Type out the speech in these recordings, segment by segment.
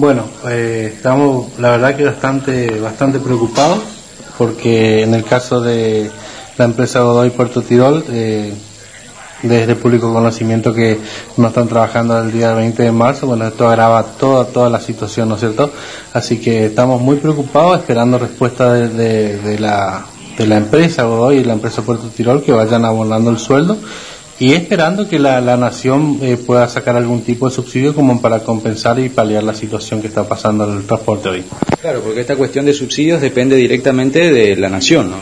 Bueno, eh, estamos la verdad que bastante, bastante preocupados porque en el caso de la empresa Godoy Puerto Tirol, eh, desde público conocimiento que no están trabajando el día 20 de marzo, bueno, esto agrava toda, toda la situación, ¿no es cierto? Así que estamos muy preocupados esperando respuesta de, de, la, de la empresa Godoy y la empresa Puerto Tirol que vayan abonando el sueldo y esperando que la, la nación eh, pueda sacar algún tipo de subsidio como para compensar y paliar la situación que está pasando en el transporte hoy. Claro, porque esta cuestión de subsidios depende directamente de la nación, ¿no?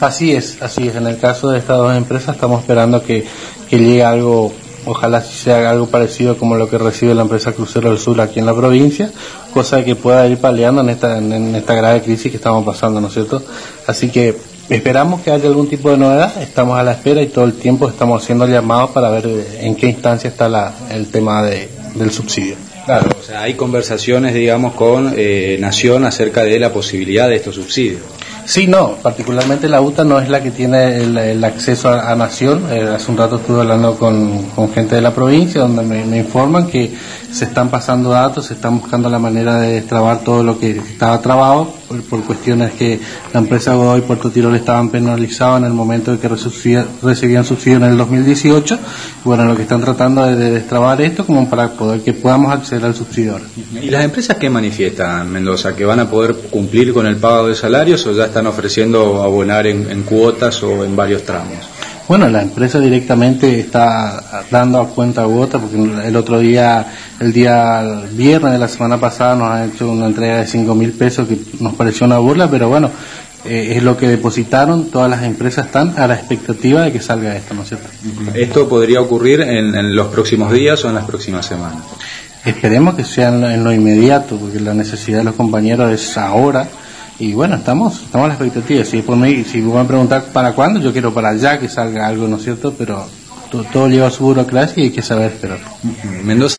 Así es, así es. En el caso de estas dos empresas estamos esperando que, que llegue algo, ojalá sea algo parecido como lo que recibe la empresa Crucero del Sur aquí en la provincia, cosa que pueda ir paliando en esta, en esta grave crisis que estamos pasando, ¿no es cierto? Así que Esperamos que haya algún tipo de novedad, estamos a la espera y todo el tiempo estamos haciendo llamados para ver eh, en qué instancia está la, el tema de, del subsidio. Claro, o sea, hay conversaciones, digamos, con eh, Nación acerca de la posibilidad de estos subsidios. Sí, no, particularmente la UTA no es la que tiene el, acceso a, Nación. Eh, hace un rato estuve hablando con, con gente de la provincia donde me, me, informan que se están pasando datos, se están buscando la manera de destrabar todo lo que estaba trabado por, cuestiones que la empresa Godoy y Puerto Tirol estaban penalizados en el momento de que recibían subsidio en el 2018. Bueno, lo que están tratando es de destrabar esto como para poder que podamos acceder al subsidio. ¿Y las empresas qué manifiestan, Mendoza? ¿Que van a poder cumplir con el pago de salarios o ya están ofreciendo abonar en, cuotas o en varios tramos? Bueno, la empresa directamente está dando a cuenta gota porque el otro día, el día viernes de la semana pasada nos han hecho una entrega de cinco mil pesos que nos pareció una burla, pero bueno, eh, es lo que depositaron, todas las empresas están a la expectativa de que salga esto, ¿no es cierto? ¿Esto podría ocurrir en, los próximos días o en las próximas semanas? Esperemos que sea en lo inmediato, porque la necesidad de los compañeros es ahora y bueno, estamos, estamos a la expectativa. Si, por mí, si me van a preguntar para cuándo, yo quiero para allá que salga algo, ¿no es cierto? Pero todo, lleva su burocracia y hay que saber esperar. Mendoza.